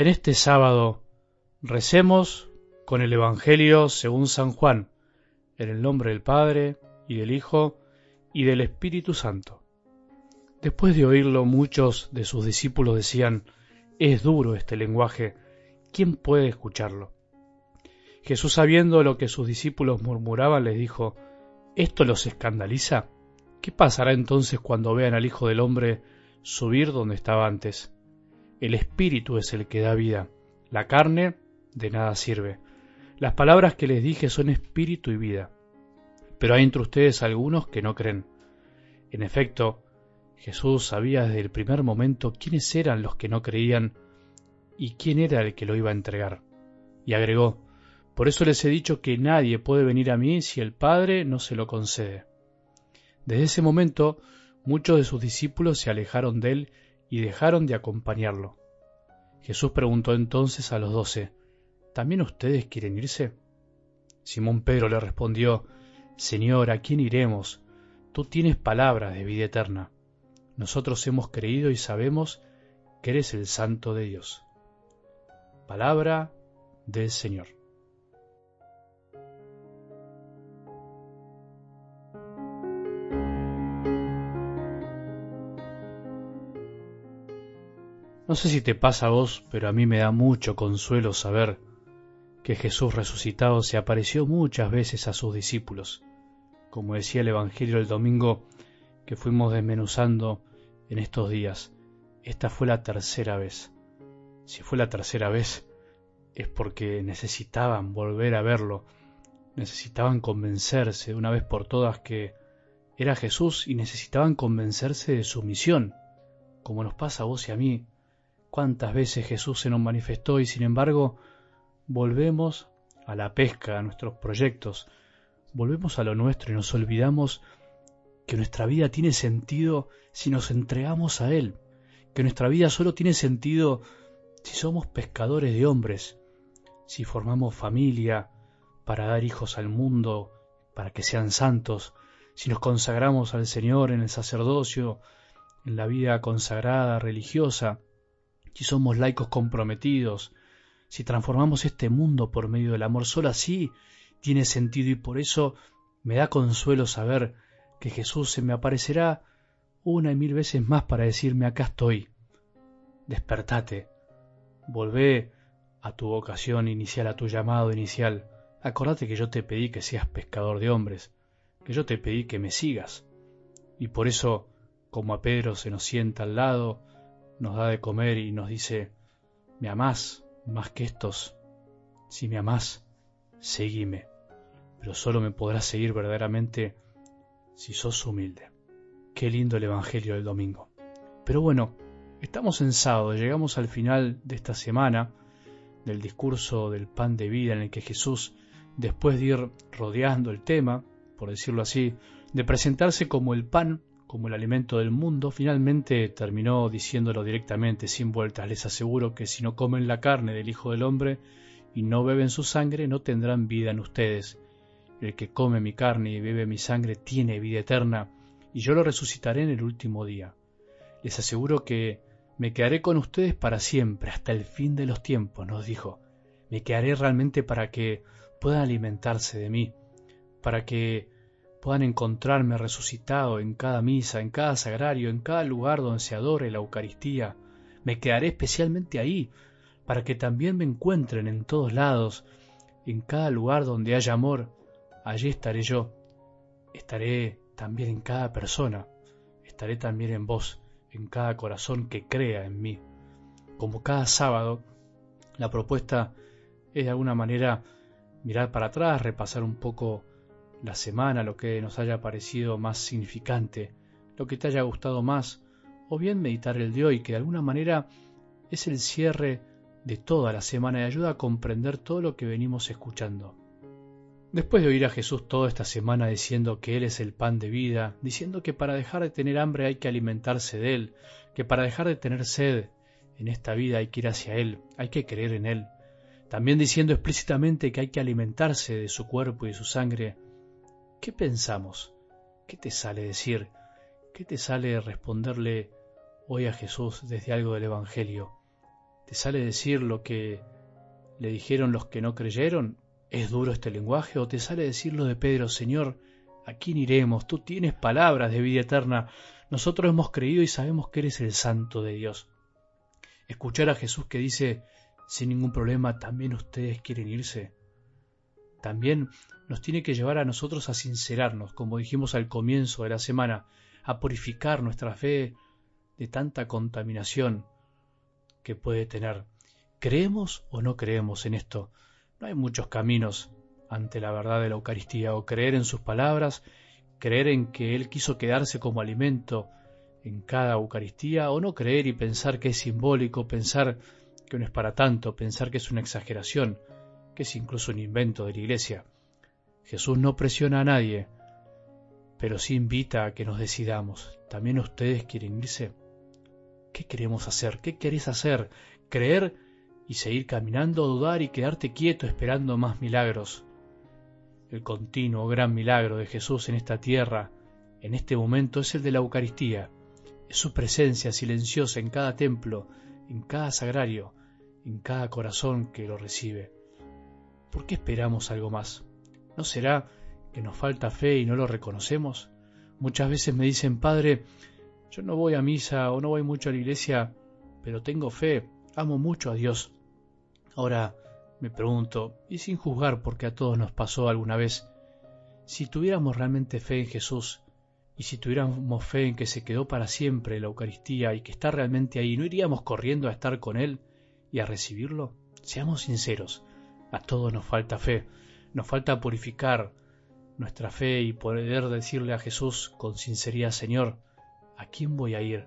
En este sábado recemos con el Evangelio según San Juan, en el nombre del Padre, y del Hijo, y del Espíritu Santo. Después de oírlo, muchos de sus discípulos decían, es duro este lenguaje, ¿quién puede escucharlo? Jesús, sabiendo lo que sus discípulos murmuraban, les dijo, ¿esto los escandaliza? ¿Qué pasará entonces cuando vean al Hijo del Hombre subir donde estaba antes? El Espíritu es el que da vida, la carne de nada sirve. Las palabras que les dije son espíritu y vida. Pero hay entre ustedes algunos que no creen. En efecto, Jesús sabía desde el primer momento quiénes eran los que no creían y quién era el que lo iba a entregar. Y agregó, por eso les he dicho que nadie puede venir a mí si el Padre no se lo concede. Desde ese momento, muchos de sus discípulos se alejaron de él y dejaron de acompañarlo. Jesús preguntó entonces a los doce, ¿también ustedes quieren irse? Simón Pedro le respondió, Señor, ¿a quién iremos? Tú tienes palabras de vida eterna. Nosotros hemos creído y sabemos que eres el Santo de Dios. Palabra del Señor. No sé si te pasa a vos, pero a mí me da mucho consuelo saber que Jesús resucitado se apareció muchas veces a sus discípulos. Como decía el Evangelio el domingo que fuimos desmenuzando en estos días, esta fue la tercera vez. Si fue la tercera vez, es porque necesitaban volver a verlo, necesitaban convencerse de una vez por todas que era Jesús y necesitaban convencerse de su misión, como nos pasa a vos y a mí. Cuántas veces Jesús se nos manifestó y sin embargo volvemos a la pesca, a nuestros proyectos, volvemos a lo nuestro y nos olvidamos que nuestra vida tiene sentido si nos entregamos a Él, que nuestra vida solo tiene sentido si somos pescadores de hombres, si formamos familia para dar hijos al mundo, para que sean santos, si nos consagramos al Señor en el sacerdocio, en la vida consagrada religiosa, si somos laicos comprometidos, si transformamos este mundo por medio del amor, solo así tiene sentido y por eso me da consuelo saber que Jesús se me aparecerá una y mil veces más para decirme acá estoy. Despertate, volvé a tu vocación inicial, a tu llamado inicial. Acordate que yo te pedí que seas pescador de hombres, que yo te pedí que me sigas. Y por eso, como a Pedro se nos sienta al lado, nos da de comer y nos dice, ¿me amás más que estos? Si me amás, seguime. Pero solo me podrás seguir verdaderamente si sos humilde. Qué lindo el Evangelio del domingo. Pero bueno, estamos en sábado, llegamos al final de esta semana del discurso del pan de vida en el que Jesús, después de ir rodeando el tema, por decirlo así, de presentarse como el pan, como el alimento del mundo, finalmente terminó diciéndolo directamente, sin vueltas. Les aseguro que si no comen la carne del Hijo del Hombre y no beben su sangre, no tendrán vida en ustedes. El que come mi carne y bebe mi sangre tiene vida eterna, y yo lo resucitaré en el último día. Les aseguro que me quedaré con ustedes para siempre, hasta el fin de los tiempos, nos dijo. Me quedaré realmente para que puedan alimentarse de mí, para que puedan encontrarme resucitado en cada misa, en cada sagrario, en cada lugar donde se adore la Eucaristía. Me quedaré especialmente ahí, para que también me encuentren en todos lados, en cada lugar donde haya amor, allí estaré yo. Estaré también en cada persona, estaré también en vos en cada corazón que crea en mí. Como cada sábado, la propuesta es de alguna manera mirar para atrás, repasar un poco la semana, lo que nos haya parecido más significante, lo que te haya gustado más, o bien meditar el de hoy, que de alguna manera es el cierre de toda la semana y ayuda a comprender todo lo que venimos escuchando. Después de oír a Jesús toda esta semana diciendo que Él es el pan de vida, diciendo que para dejar de tener hambre hay que alimentarse de Él, que para dejar de tener sed en esta vida hay que ir hacia Él, hay que creer en Él, también diciendo explícitamente que hay que alimentarse de su cuerpo y de su sangre, ¿qué pensamos? ¿Qué te sale decir? ¿Qué te sale responderle hoy a Jesús desde algo del Evangelio? ¿Te sale decir lo que le dijeron los que no creyeron? ¿Es duro este lenguaje? ¿O te sale decir lo de Pedro, Señor, ¿a quién iremos? Tú tienes palabras de vida eterna. Nosotros hemos creído y sabemos que eres el santo de Dios. Escuchar a Jesús que dice, sin ningún problema, también ustedes quieren irse. También nos tiene que llevar a nosotros a sincerarnos, como dijimos al comienzo de la semana, a purificar nuestra fe de tanta contaminación que puede tener. ¿Creemos o no creemos en esto? No hay muchos caminos ante la verdad de la Eucaristía, o creer en sus palabras, creer en que Él quiso quedarse como alimento en cada Eucaristía, o no creer y pensar que es simbólico, pensar que no es para tanto, pensar que es una exageración, es incluso un invento de la Iglesia. Jesús no presiona a nadie, pero sí invita a que nos decidamos. ¿También ustedes quieren irse? ¿Qué queremos hacer? ¿Qué querés hacer? ¿Creer y seguir caminando, dudar y quedarte quieto esperando más milagros? El continuo gran milagro de Jesús en esta tierra, en este momento, es el de la Eucaristía. Es su presencia silenciosa en cada templo, en cada sagrario, en cada corazón que lo recibe. ¿Por qué esperamos algo más? ¿No será que nos falta fe y no lo reconocemos? Muchas veces me dicen, Padre, yo no voy a misa o no voy mucho a la iglesia, pero tengo fe, amo mucho a Dios. Ahora me pregunto, y sin juzgar porque a todos nos pasó alguna vez, si tuviéramos realmente fe en Jesús, y si tuviéramos fe en que se quedó para siempre la Eucaristía y que está realmente ahí, ¿no iríamos corriendo a estar con Él y a recibirlo? Seamos sinceros, a todos nos falta fe, nos falta purificar nuestra fe y poder decirle a Jesús con sinceridad, Señor, ¿a quién voy a ir?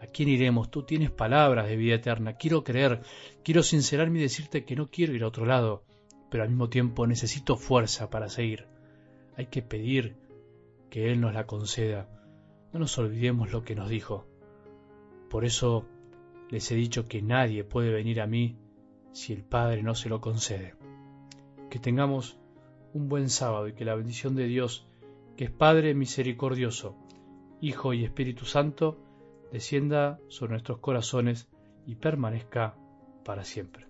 ¿A quién iremos? Tú tienes palabras de vida eterna. Quiero creer, quiero sincerarme y decirte que no quiero ir a otro lado, pero al mismo tiempo necesito fuerza para seguir. Hay que pedir que Él nos la conceda. No nos olvidemos lo que nos dijo. Por eso les he dicho que nadie puede venir a mí si el Padre no se lo concede. Que tengamos un buen sábado y que la bendición de Dios, que es Padre misericordioso, Hijo y Espíritu Santo, descienda sobre nuestros corazones y permanezca para siempre.